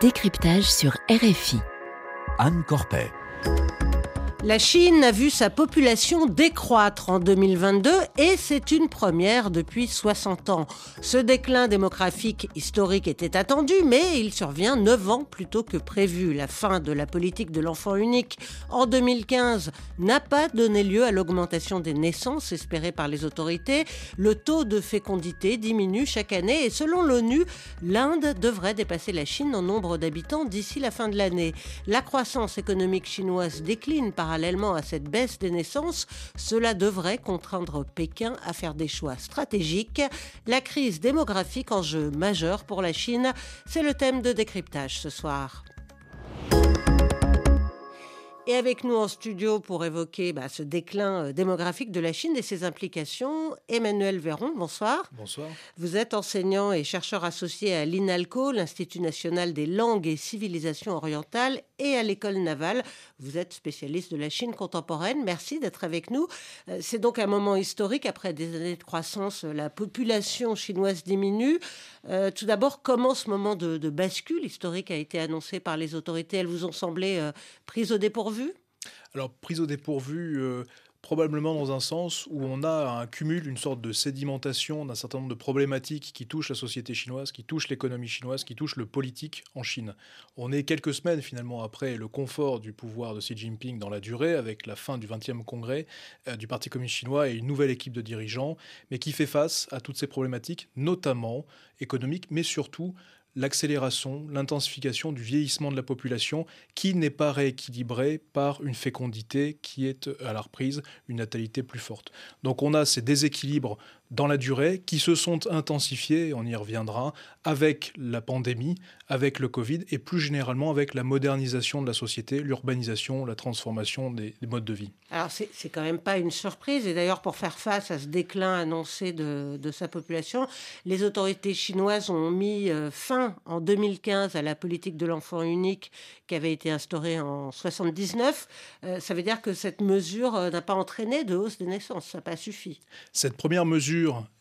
Décryptage sur RFI. Anne Corpet. La Chine a vu sa population décroître en 2022 et c'est une première depuis 60 ans. Ce déclin démographique historique était attendu, mais il survient 9 ans plus tôt que prévu. La fin de la politique de l'enfant unique en 2015 n'a pas donné lieu à l'augmentation des naissances espérées par les autorités. Le taux de fécondité diminue chaque année et selon l'ONU, l'Inde devrait dépasser la Chine en nombre d'habitants d'ici la fin de l'année. La croissance économique chinoise décline par parallèlement à cette baisse des naissances, cela devrait contraindre Pékin à faire des choix stratégiques. La crise démographique, enjeu majeur pour la Chine, c'est le thème de décryptage ce soir. Et avec nous en studio pour évoquer bah, ce déclin euh, démographique de la Chine et ses implications, Emmanuel Véron, bonsoir. Bonsoir. Vous êtes enseignant et chercheur associé à l'INALCO, l'Institut national des langues et civilisations orientales, et à l'école navale. Vous êtes spécialiste de la Chine contemporaine. Merci d'être avec nous. Euh, c'est donc un moment historique. Après des années de croissance, la population chinoise diminue. Euh, tout d'abord, comment ce moment de, bascule historique a été annoncé par les autorités? Elles vous ont semblé prises au dépourvu? Alors, prise au dépourvu, euh, probablement dans un sens où on a un cumul, une sorte de sédimentation d'un certain nombre de problématiques qui touchent la société chinoise, qui touchent l'économie chinoise, qui touchent le politique en Chine. On est quelques semaines finalement après le confort du pouvoir de Xi Jinping dans la durée, avec la fin du 20e congrès euh, du Parti communiste chinois et une nouvelle équipe de dirigeants, mais qui fait face à toutes ces problématiques, notamment économiques, mais surtout l'accélération, l'intensification du vieillissement de la population qui n'est pas rééquilibrée par une fécondité qui est à la reprise, une natalité plus forte. Donc on a ces déséquilibres dans la durée qui se sont intensifiés, on y reviendra, avec la pandémie, avec le Covid et plus généralement avec la modernisation de la société, l'urbanisation, la transformation des, modes de vie. Alors c'est quand même pas une surprise et d'ailleurs pour faire face à ce déclin annoncé de, sa population, les autorités chinoises ont mis euh, fin en 2015 à la politique de l'enfant unique qui avait été instaurée en 79. Euh, ça veut dire que cette mesure euh, n'a pas entraîné de hausse des naissances, ça n'a pas suffi. Cette première mesure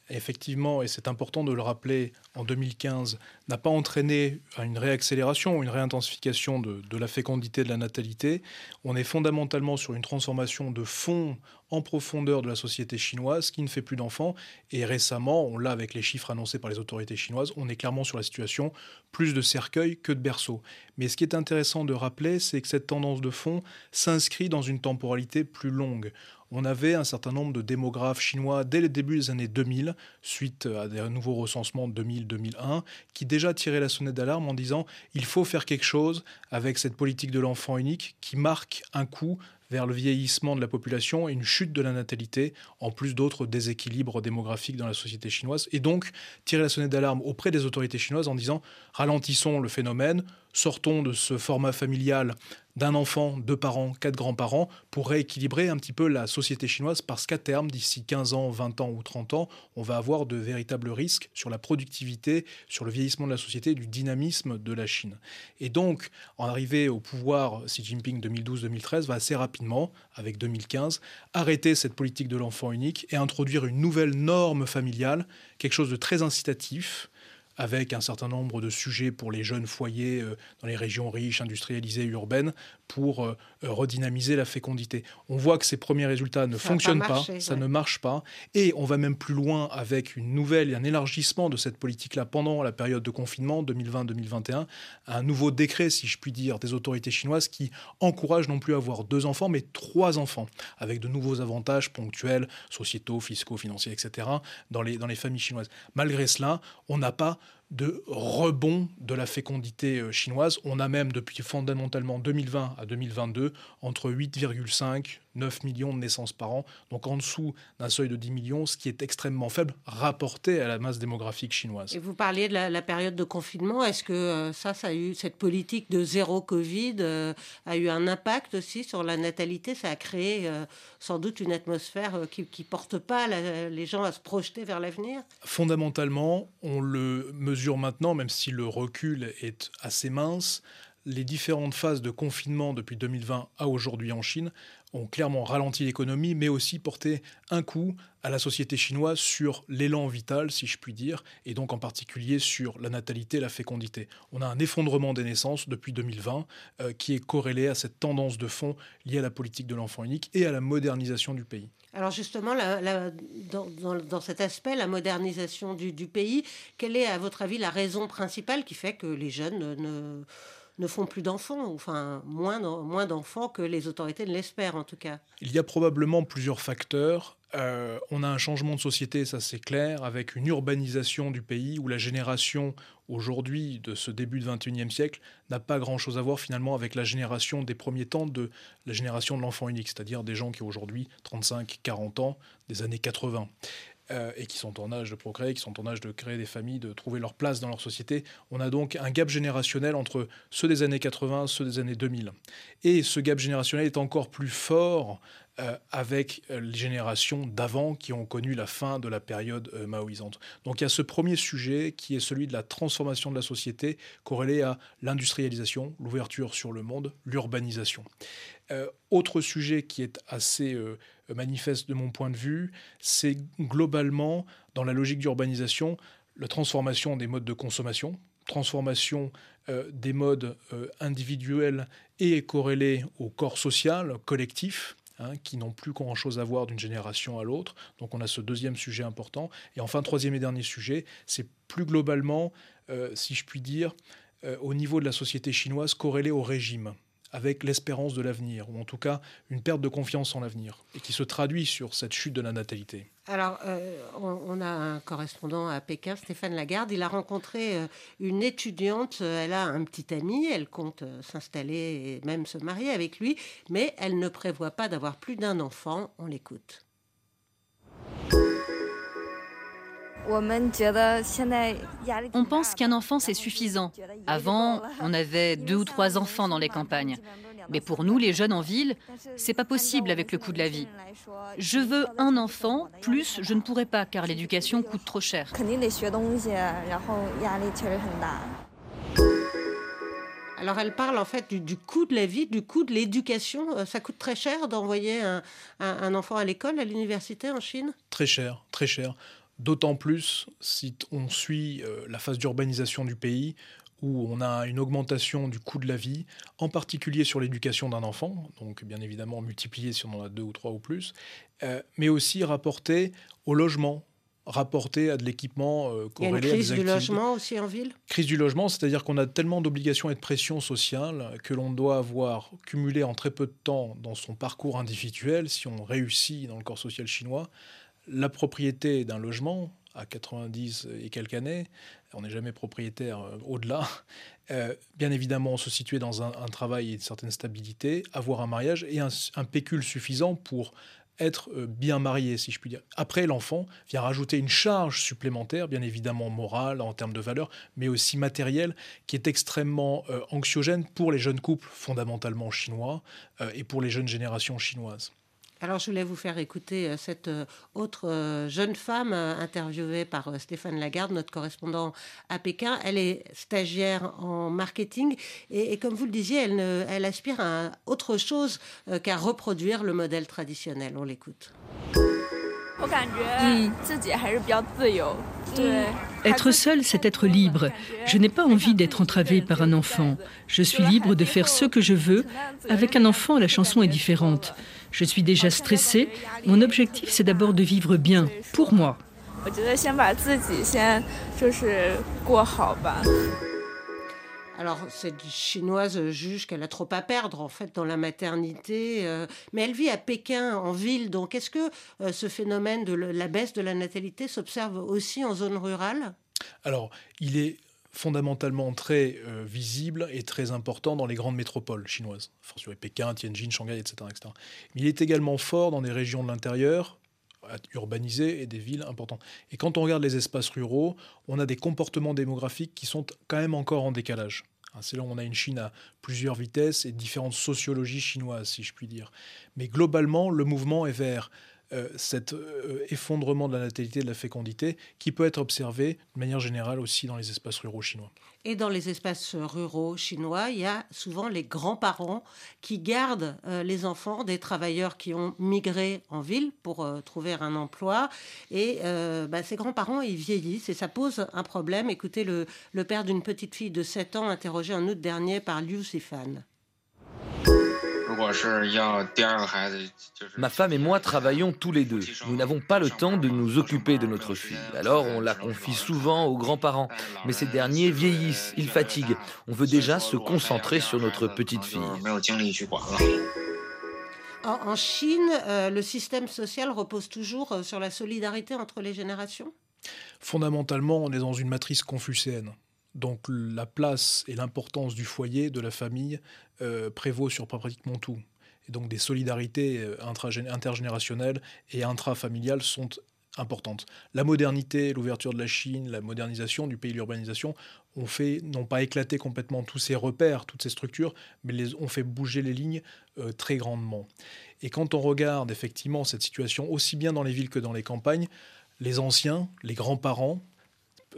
effectivement, et c'est important de le rappeler, en 2015, n'a pas entraîné une réaccélération, une réintensification de, de, la fécondité de la natalité. On est fondamentalement sur une transformation de fond en profondeur de la société chinoise qui ne fait plus d'enfants. Et récemment, on l'a avec les chiffres annoncés par les autorités chinoises, on est clairement sur la situation plus de cercueils que de berceaux. Mais ce qui est intéressant de rappeler, c'est que cette tendance de fond s'inscrit dans une temporalité plus longue on avait un certain nombre de démographes chinois dès le début des années 2000, suite à des nouveaux recensements 2000-2001, qui déjà tiraient la sonnette d'alarme en disant il faut faire quelque chose avec cette politique de l'enfant unique qui marque un coup vers le vieillissement de la population et une chute de la natalité, en plus d'autres déséquilibres démographiques dans la société chinoise, et donc tirer la sonnette d'alarme auprès des autorités chinoises en disant ralentissons le phénomène, sortons de ce format familial d'un enfant, deux parents, quatre grands-parents, pour rééquilibrer un petit peu la société chinoise, parce qu'à terme, d'ici 15 ans, 20 ans ou 30 ans, on va avoir de véritables risques sur la productivité, sur le vieillissement de la société, du dynamisme de la Chine. Et donc, en arrivée au pouvoir, Xi Jinping 2012-2013 va assez rapidement, avec 2015, arrêter cette politique de l'enfant unique et introduire une nouvelle norme familiale, quelque chose de très incitatif, avec un certain nombre de sujets pour les jeunes foyers euh, dans les régions riches, industrialisées, urbaines, pour euh, euh, redynamiser la fécondité. On voit que ces premiers résultats ne fonctionnent pas, ça ne marche pas, et on va même plus loin avec une nouvelle et un élargissement de cette politique-là pendant la période de confinement 2020-2021, un nouveau décret, si je puis dire, des autorités chinoises qui encourage non plus à avoir deux enfants, mais trois enfants, avec de nouveaux avantages ponctuels, sociétaux, fiscaux, financiers, etc., dans les, dans les familles chinoises. Malgré cela, on n'a pas de rebond de la fécondité euh, chinoise. On a même depuis fondamentalement 2020 à 2022 entre 8,5 9 millions de naissances par an, donc en dessous d'un seuil de 10 millions, ce qui est extrêmement faible rapporté à la masse démographique chinoise. Et vous parliez de la, période de confinement. Est-ce que euh, ça, ça a eu cette politique de zéro Covid euh, a eu un impact aussi sur la natalité? Ça a créé euh, sans doute une atmosphère qui ne porte pas les gens à se projeter vers l'avenir? Fondamentalement, on le mesure maintenant, même si le recul est assez mince les différentes phases de confinement depuis 2020 à aujourd'hui en Chine ont clairement ralenti l'économie, mais aussi porté un coup à la société chinoise sur l'élan vital, si je puis dire, et donc en particulier sur la natalité, la fécondité. On a un effondrement des naissances depuis 2020 euh, qui est corrélé à cette tendance de fond liée à la politique de l'enfant unique et à la modernisation du pays. Alors justement, dans, cet aspect, la modernisation du, pays, quelle est à votre avis la raison principale qui fait que les jeunes ne ne font plus d'enfants, enfin moins, moins d'enfants que les autorités ne l'espèrent en tout cas. Il y a probablement plusieurs facteurs. Euh, on a un changement de société, ça c'est clair, avec une urbanisation du pays où la génération aujourd'hui de ce début du XXIe siècle n'a pas grand-chose à voir finalement avec la génération des premiers temps de la génération de l'enfant unique, c'est-à-dire des gens qui ont aujourd'hui 35, 40 ans, des années 80. Euh, et qui sont en âge de procréer, qui sont en âge de créer des familles, de trouver leur place dans leur société. On a donc un gap générationnel entre ceux des années 80, ceux des années 2000. Et ce gap générationnel est encore plus fort euh, avec euh, les générations d'avant qui ont connu la fin de la période maoïsante. Donc il y a ce premier sujet qui est celui de la transformation de la société corrélé à l'industrialisation, l'ouverture sur le monde, l'urbanisation. autre sujet qui est assez manifeste de mon point de vue, c'est globalement, dans la logique d'urbanisation, la transformation des modes de consommation, transformation euh, des modes euh, individuels et corrélés au corps social, collectif, hein, qui n'ont plus grand-chose à voir d'une génération à l'autre. Donc on a ce deuxième sujet important. Et enfin, troisième et dernier sujet, c'est plus globalement, euh, si je puis dire, au niveau de la société chinoise, corrélé au régime avec l'espérance de l'avenir, ou en tout cas une perte de confiance en l'avenir, et qui se traduit sur cette chute de la natalité. Alors, euh, on, a un correspondant à Pékin, Stéphane Lagarde. Il a rencontré euh, une étudiante. Elle a un petit ami. Elle compte euh, s'installer et même se marier avec lui. Mais elle ne prévoit pas d'avoir plus d'un enfant. On l'écoute. On pense qu'un enfant, c'est suffisant. Avant, on avait deux ou trois enfants dans les campagnes. Mais pour nous, les jeunes en ville, c'est pas possible avec le coût de la vie. Je veux un enfant, plus je ne pourrais pas car l'éducation coûte trop cher. Alors elle parle en fait du, coût de la vie, du coût de l'éducation. Euh, ça coûte très cher d'envoyer un enfant à l'école, à l'université en Chine? Très cher, très cher. D'autant plus si on suit euh, la phase d'urbanisation du pays, où on a une augmentation du coût de la vie, en particulier sur l'éducation d'un enfant, donc bien évidemment multiplié si on en a deux ou trois ou plus, euh, mais aussi rapporté au logement, rapporté à de l'équipement euh, Il y a une crise du logement aussi en ville? Crise du logement, c'est-à-dire qu'on a tellement d'obligations et de pressions sociales que l'on doit avoir cumulé en très peu de temps dans son parcours individuel, si on réussit dans le corps social chinois, la propriété d'un logement à 90 et quelques années, on n'est jamais propriétaire euh, au-delà, euh, bien évidemment se situer dans un, travail et une certaine stabilité, avoir un mariage et un, pécule suffisant pour être euh, bien marié, si je puis dire. Après, l'enfant vient rajouter une charge supplémentaire, bien évidemment morale en termes de valeur, mais aussi matérielle, qui est extrêmement anxiogène pour les jeunes couples fondamentalement chinois et pour les jeunes générations chinoises. Alors je voulais vous faire écouter euh, cette euh, autre euh, jeune femme interviewée par Stéphane Lagarde, notre correspondant à Pékin. Elle est stagiaire en marketing et, comme vous le disiez, elle, elle aspire à autre chose qu'à reproduire le modèle traditionnel. On l'écoute. Être seule, c'est être libre. Je n'ai pas envie d'être entravée par un enfant. Je suis libre de faire ce que je veux. Avec un enfant, la chanson est différente. Je suis déjà stressée. Mon objectif, c'est d'abord de vivre bien, pour moi. Alors, cette chinoise juge qu'elle a trop à perdre, en fait, dans la maternité. Euh, mais elle vit à Pékin, en ville. Donc, est-ce que euh, ce phénomène de la baisse de la natalité s'observe aussi en zone rurale? Alors, il est fondamentalement très euh, visible et très important dans les grandes métropoles chinoises, forcément Pékin, Tianjin, Shanghai, etc., etc. Mais il est également fort dans des régions de l'intérieur, urbanisées et des villes importantes. Et quand on regarde les espaces ruraux, on a des comportements démographiques qui sont quand même encore en décalage. Hein, c'est là où on a une Chine à plusieurs vitesses et différentes sociologies chinoises, si je puis dire. Mais globalement, le mouvement est vers cet effondrement de la natalité de la fécondité qui peut être observé de manière générale aussi dans les espaces ruraux chinois. Et dans les espaces ruraux chinois, il y a souvent les grands-parents qui gardent euh, les enfants des travailleurs qui ont migré en ville pour euh, trouver un emploi. Et euh, bah, ces grands-parents, ils vieillissent et ça pose un problème. Écoutez le, le père d'une petite fille de 7 ans interrogé en août dernier par Liu Sifan. Ma femme et moi travaillons tous les deux. Nous n'avons pas le temps de nous occuper de notre fille. Alors on la confie souvent aux grands-parents. Mais ces derniers vieillissent, ils fatiguent. On veut déjà se concentrer sur notre petite fille. En Chine, euh, le système social repose toujours euh, sur la solidarité entre les générations? Fondamentalement, on est dans une matrice confucéenne. Donc la place et l'importance du foyer, de la famille, euh, prévaut sur pratiquement tout. Et donc des solidarités euh, intergénérationnelles et intrafamiliales sont importantes. La modernité, l'ouverture de la Chine, la modernisation du pays, l'urbanisation, ont fait, n'ont pas éclaté complètement tous ces repères, toutes ces structures, mais ont fait bouger les lignes euh, très grandement. Et quand on regarde effectivement cette situation, aussi bien dans les villes que dans les campagnes, les anciens, les grands-parents,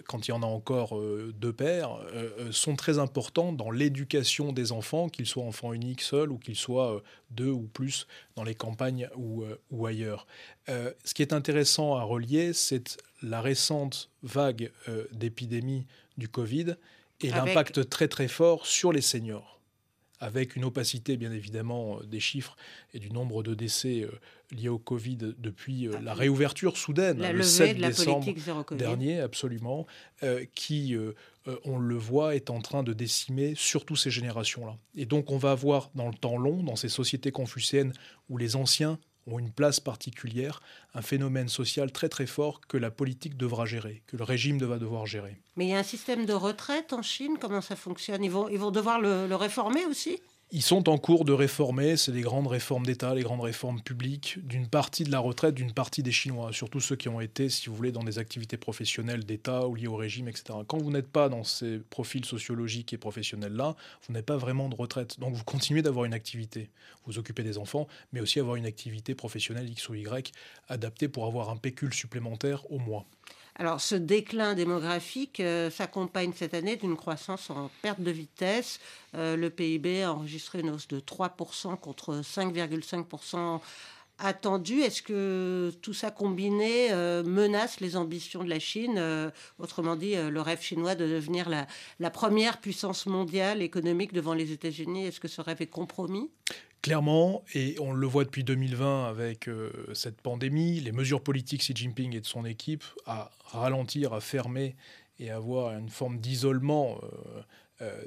quand il y en a encore euh, deux pères, euh, euh, sont très importants dans l'éducation des enfants, qu'ils soient enfants uniques seuls ou qu'ils soient deux ou plus dans les campagnes ou, ou ailleurs. ce qui est intéressant à relier, c'est la récente vague d'épidémie du Covid et l'impact très très fort sur les seniors avec une opacité bien évidemment euh, des chiffres et du nombre de décès euh, liés au Covid depuis euh, la réouverture soudaine, la le 7 décembre dernier, absolument, qui, on le voit, est en train de décimer surtout ces générations-là. Et donc on va avoir dans le temps long, dans ces sociétés confucéennes où les anciens ont une place particulière, un phénomène social très très fort que la politique devra gérer, que le régime va devoir gérer. Mais il y a un système de retraite en Chine, comment ça fonctionne? Ils vont, ils vont devoir le réformer aussi? Ils sont en cours de réformer, c'est les grandes réformes d'État, les grandes réformes publiques d'une partie de la retraite, d'une partie des Chinois, surtout ceux qui ont été, si vous voulez, dans des activités professionnelles d'État ou liées au régime, etc. Quand vous n'êtes pas dans ces profils sociologiques et professionnels-là, vous n'avez pas vraiment de retraite. Donc vous continuez d'avoir une activité, vous occupez des enfants, mais aussi avoir une activité professionnelle X ou Y adaptée pour avoir un pécule supplémentaire au mois. Alors, ce déclin démographique euh, s'accompagne cette année d'une croissance en perte de vitesse. Euh, le PIB a enregistré une hausse de 3% contre 5,5% attendu. Est-ce que tout ça combiné euh, menace les ambitions de la Chine? Autrement dit, le rêve chinois de devenir la, la première puissance mondiale économique devant les États-Unis, est-ce que ce rêve est compromis? Clairement, et on le voit depuis 2020 avec euh, cette pandémie, les mesures politiques Xi Jinping et de son équipe à ralentir, à fermer et avoir une forme d'isolement euh, euh,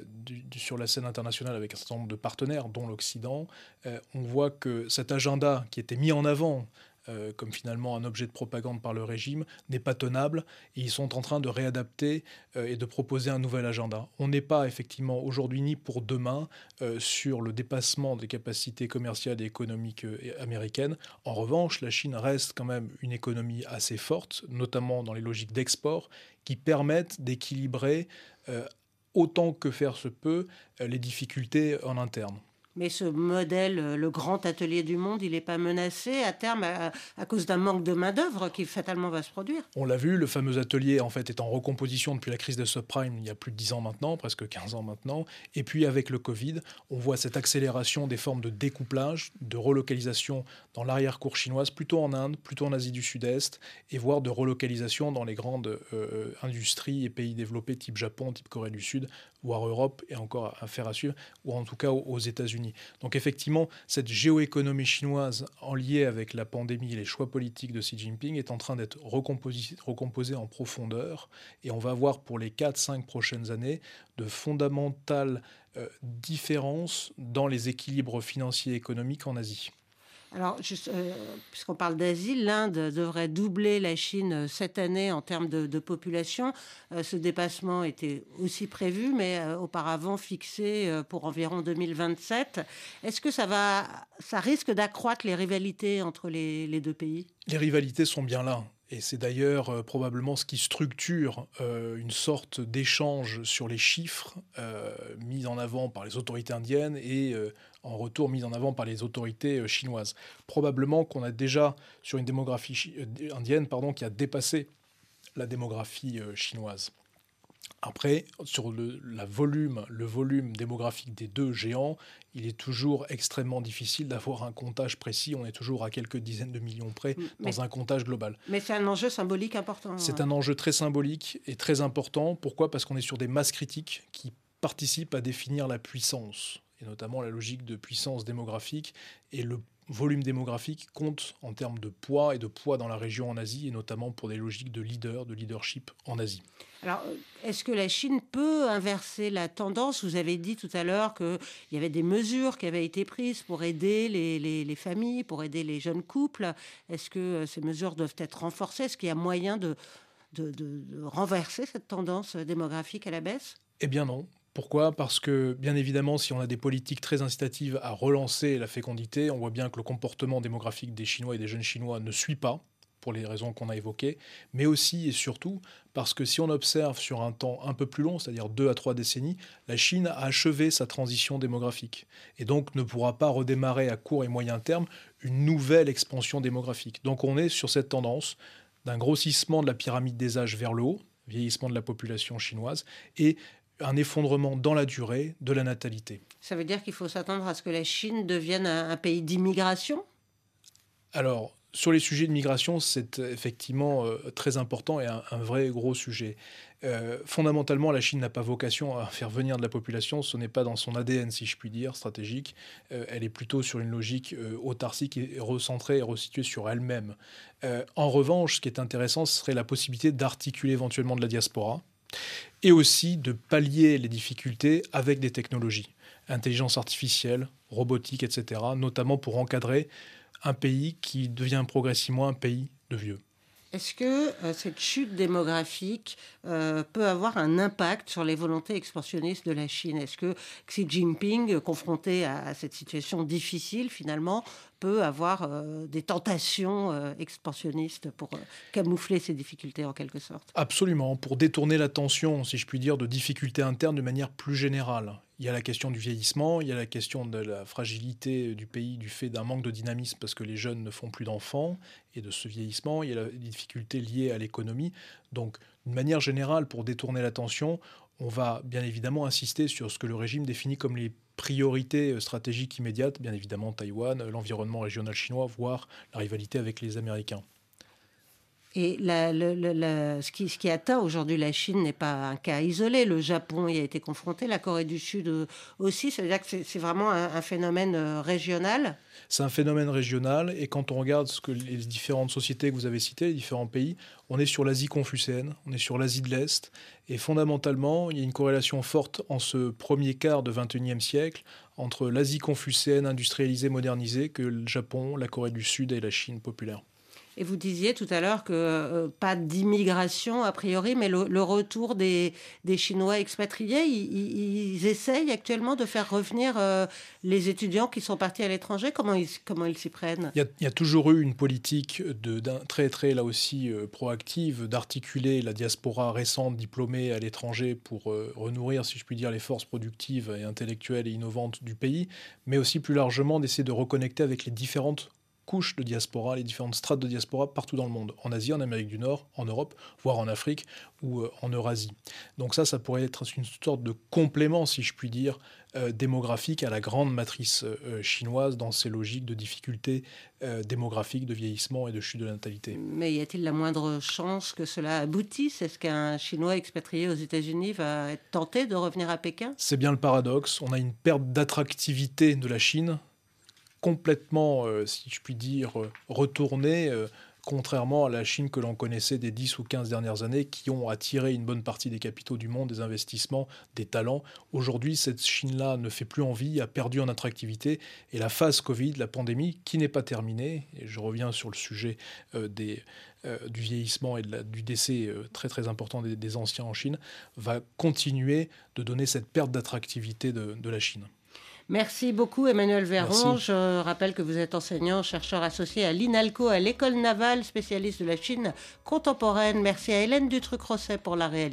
sur la scène internationale avec un certain nombre de partenaires, dont l'Occident, on voit que cet agenda qui était mis en avant euh, comme finalement un objet de propagande par le régime, n'est pas tenable. Et ils sont en train de réadapter euh, et de proposer un nouvel agenda. On n'est pas effectivement aujourd'hui ni pour demain euh, sur le dépassement des capacités commerciales et économiques américaines. En revanche, la Chine reste quand même une économie assez forte, notamment dans les logiques d'export, qui permettent d'équilibrer autant que faire se peut les difficultés en interne. Mais ce modèle, euh, le grand atelier du monde, il n'est pas menacé à terme à, cause d'un manque de main-d'œuvre qui fatalement va se produire. On l'a vu, le fameux atelier en fait est en recomposition depuis la crise des subprimes il y a plus de 10 ans maintenant, presque 15 ans maintenant. Et puis avec le Covid, on voit cette accélération des formes de découplage, de relocalisation dans l'arrière-cour chinoise, plutôt en Inde, plutôt en Asie du Sud-Est, et voire de relocalisation dans les grandes euh, industries et pays développés type Japon, type Corée du Sud, voire Europe, et encore à faire à suivre, ou en tout cas aux États-Unis. Donc effectivement, cette géoéconomie chinoise en lien avec la pandémie et les choix politiques de Xi Jinping est en train d'être recomposée, en profondeur, et on va voir pour les 4-5 prochaines années de fondamentales euh, différences dans les équilibres financiers et économiques en Asie. Alors, euh, puisqu'on parle d'Asie, l'Inde devrait doubler la Chine euh, cette année en termes de, population. Euh, ce dépassement était aussi prévu, mais auparavant fixé pour environ 2027. Est-ce que ça, va, ça risque d'accroître les rivalités entre les, deux pays? Les rivalités sont bien là. Et c'est d'ailleurs probablement ce qui structure une sorte d'échange sur les chiffres mis en avant par les autorités indiennes et en retour mis en avant par les autorités chinoises. Probablement qu'on a déjà sur une démographie indienne pardon, qui a dépassé la démographie chinoise. Après, sur le, la volume, le volume démographique des deux géants, il est toujours extrêmement difficile d'avoir un comptage précis. On est toujours à quelques dizaines de millions près dans un comptage global. Mais c'est un enjeu symbolique important. C'est un enjeu très symbolique et très important. Pourquoi? Parce qu'on est sur des masses critiques qui participent à définir la puissance, et notamment la logique de puissance démographique et le volume démographique compte en termes de poids et de poids dans la région en Asie, et notamment pour des logiques de leader, de leadership en Asie. Alors, est-ce que la Chine peut inverser la tendance? Vous avez dit tout à l'heure qu'il y avait des mesures qui avaient été prises pour aider les, les, familles, pour aider les jeunes couples. Est-ce que euh, ces mesures doivent être renforcées? Est-ce qu'il y a moyen de, de, de, de renverser cette tendance démographique à la baisse? Eh bien non. Pourquoi? Parce que, bien évidemment, si on a des politiques très incitatives à relancer la fécondité, on voit bien que le comportement démographique des Chinois et des jeunes Chinois ne suit pas, pour les raisons qu'on a évoquées, mais aussi et surtout parce que si on observe sur un temps un peu plus long, c'est-à-dire deux à trois décennies, la Chine a achevé sa transition démographique et donc ne pourra pas redémarrer à court et moyen terme une nouvelle expansion démographique. Donc on est sur cette tendance d'un grossissement de la pyramide des âges vers le haut, vieillissement de la population chinoise, et un effondrement dans la durée de la natalité. Ça veut dire qu'il faut s'attendre à ce que la Chine devienne un, pays d'immigration? Alors, sur les sujets de migration, c'est effectivement euh, très important et un, vrai gros sujet. Euh, fondamentalement, la Chine n'a pas vocation à faire venir de la population, ce n'est pas dans son ADN, si je puis dire, stratégique. Euh, elle est plutôt sur une logique autarcique et recentrée et resituée sur elle-même. en revanche, ce qui est intéressant, ce serait la possibilité d'articuler éventuellement de la diaspora et aussi de pallier les difficultés avec des technologies, intelligence artificielle, robotique, etc., notamment pour encadrer un pays qui devient progressivement un pays de vieux. Est-ce que euh, cette chute démographique euh, peut avoir un impact sur les volontés expansionnistes de la Chine? Est-ce que Xi Jinping, confronté à, cette situation difficile finalement, peut avoir euh, des tentations expansionnistes pour camoufler ces difficultés en quelque sorte Absolument, pour détourner l'attention, si je puis dire, de difficultés internes de manière plus générale. Il y a la question du vieillissement, il y a la question de la fragilité du pays du fait d'un manque de dynamisme parce que les jeunes ne font plus d'enfants et de ce vieillissement, il y a les difficultés liées à l'économie. Donc, d'une manière générale, pour détourner l'attention, on va bien évidemment insister sur ce que le régime définit comme les priorités stratégiques immédiates, bien évidemment Taïwan, l'environnement régional chinois, voire la rivalité avec les Américains. Et ce, qui, atteint aujourd'hui la Chine n'est pas un cas isolé. Le Japon y a été confronté, la Corée du Sud euh, aussi. C'est-à-dire que c'est vraiment un, phénomène euh, régional. C'est un phénomène régional. Et quand on regarde ce que les différentes sociétés que vous avez citées, les différents pays, on est sur l'Asie confucéenne, on est sur l'Asie de l'Est. Et fondamentalement, il y a une corrélation forte en ce premier quart de 21e siècle entre l'Asie confucéenne industrialisée, modernisée, que le Japon, la Corée du Sud et la Chine populaire. Et vous disiez tout à l'heure que euh, pas d'immigration a priori, mais le, retour des, des, Chinois expatriés, ils, essayent actuellement de faire revenir euh, les étudiants qui sont partis à l'étranger. Comment ils comment ils s'y prennent? Il y, a, toujours eu une politique de, très très là aussi euh, proactive d'articuler la diaspora récente diplômée à l'étranger pour renourrir, si je puis dire, les forces productives et intellectuelles et innovantes du pays, mais aussi plus largement d'essayer de reconnecter avec les différentes couches de diaspora, les différentes strates de diaspora partout dans le monde, en Asie, en Amérique du Nord, en Europe, voire en Afrique ou euh, en Eurasie. Donc ça, ça pourrait être une sorte de complément, si je puis dire, euh, démographique à la grande matrice euh, chinoise dans ses logiques de difficultés démographiques, de vieillissement et de chute de la natalité. Mais y a-t-il la moindre chance que cela aboutisse? Est-ce qu'un Chinois expatrié aux États-Unis va être tenté de revenir à Pékin? C'est bien le paradoxe. On a une perte d'attractivité de la Chine complètement, euh, si je puis dire, euh, retourné, euh, contrairement à la Chine que l'on connaissait des 10 ou 15 dernières années, qui ont attiré une bonne partie des capitaux du monde, des investissements, des talents. Aujourd'hui, cette Chine-là ne fait plus envie, a perdu en attractivité, et la phase Covid, la pandémie, qui n'est pas terminée, et je reviens sur le sujet des, du vieillissement et du décès très très important des, anciens en Chine, va continuer de donner cette perte d'attractivité de la Chine. Merci beaucoup Emmanuel Véron. Je rappelle que vous êtes enseignant, chercheur associé à l'INALCO, à l'école navale, spécialiste de la Chine contemporaine. Merci à Hélène Dutruc-Rosset pour la réalisation.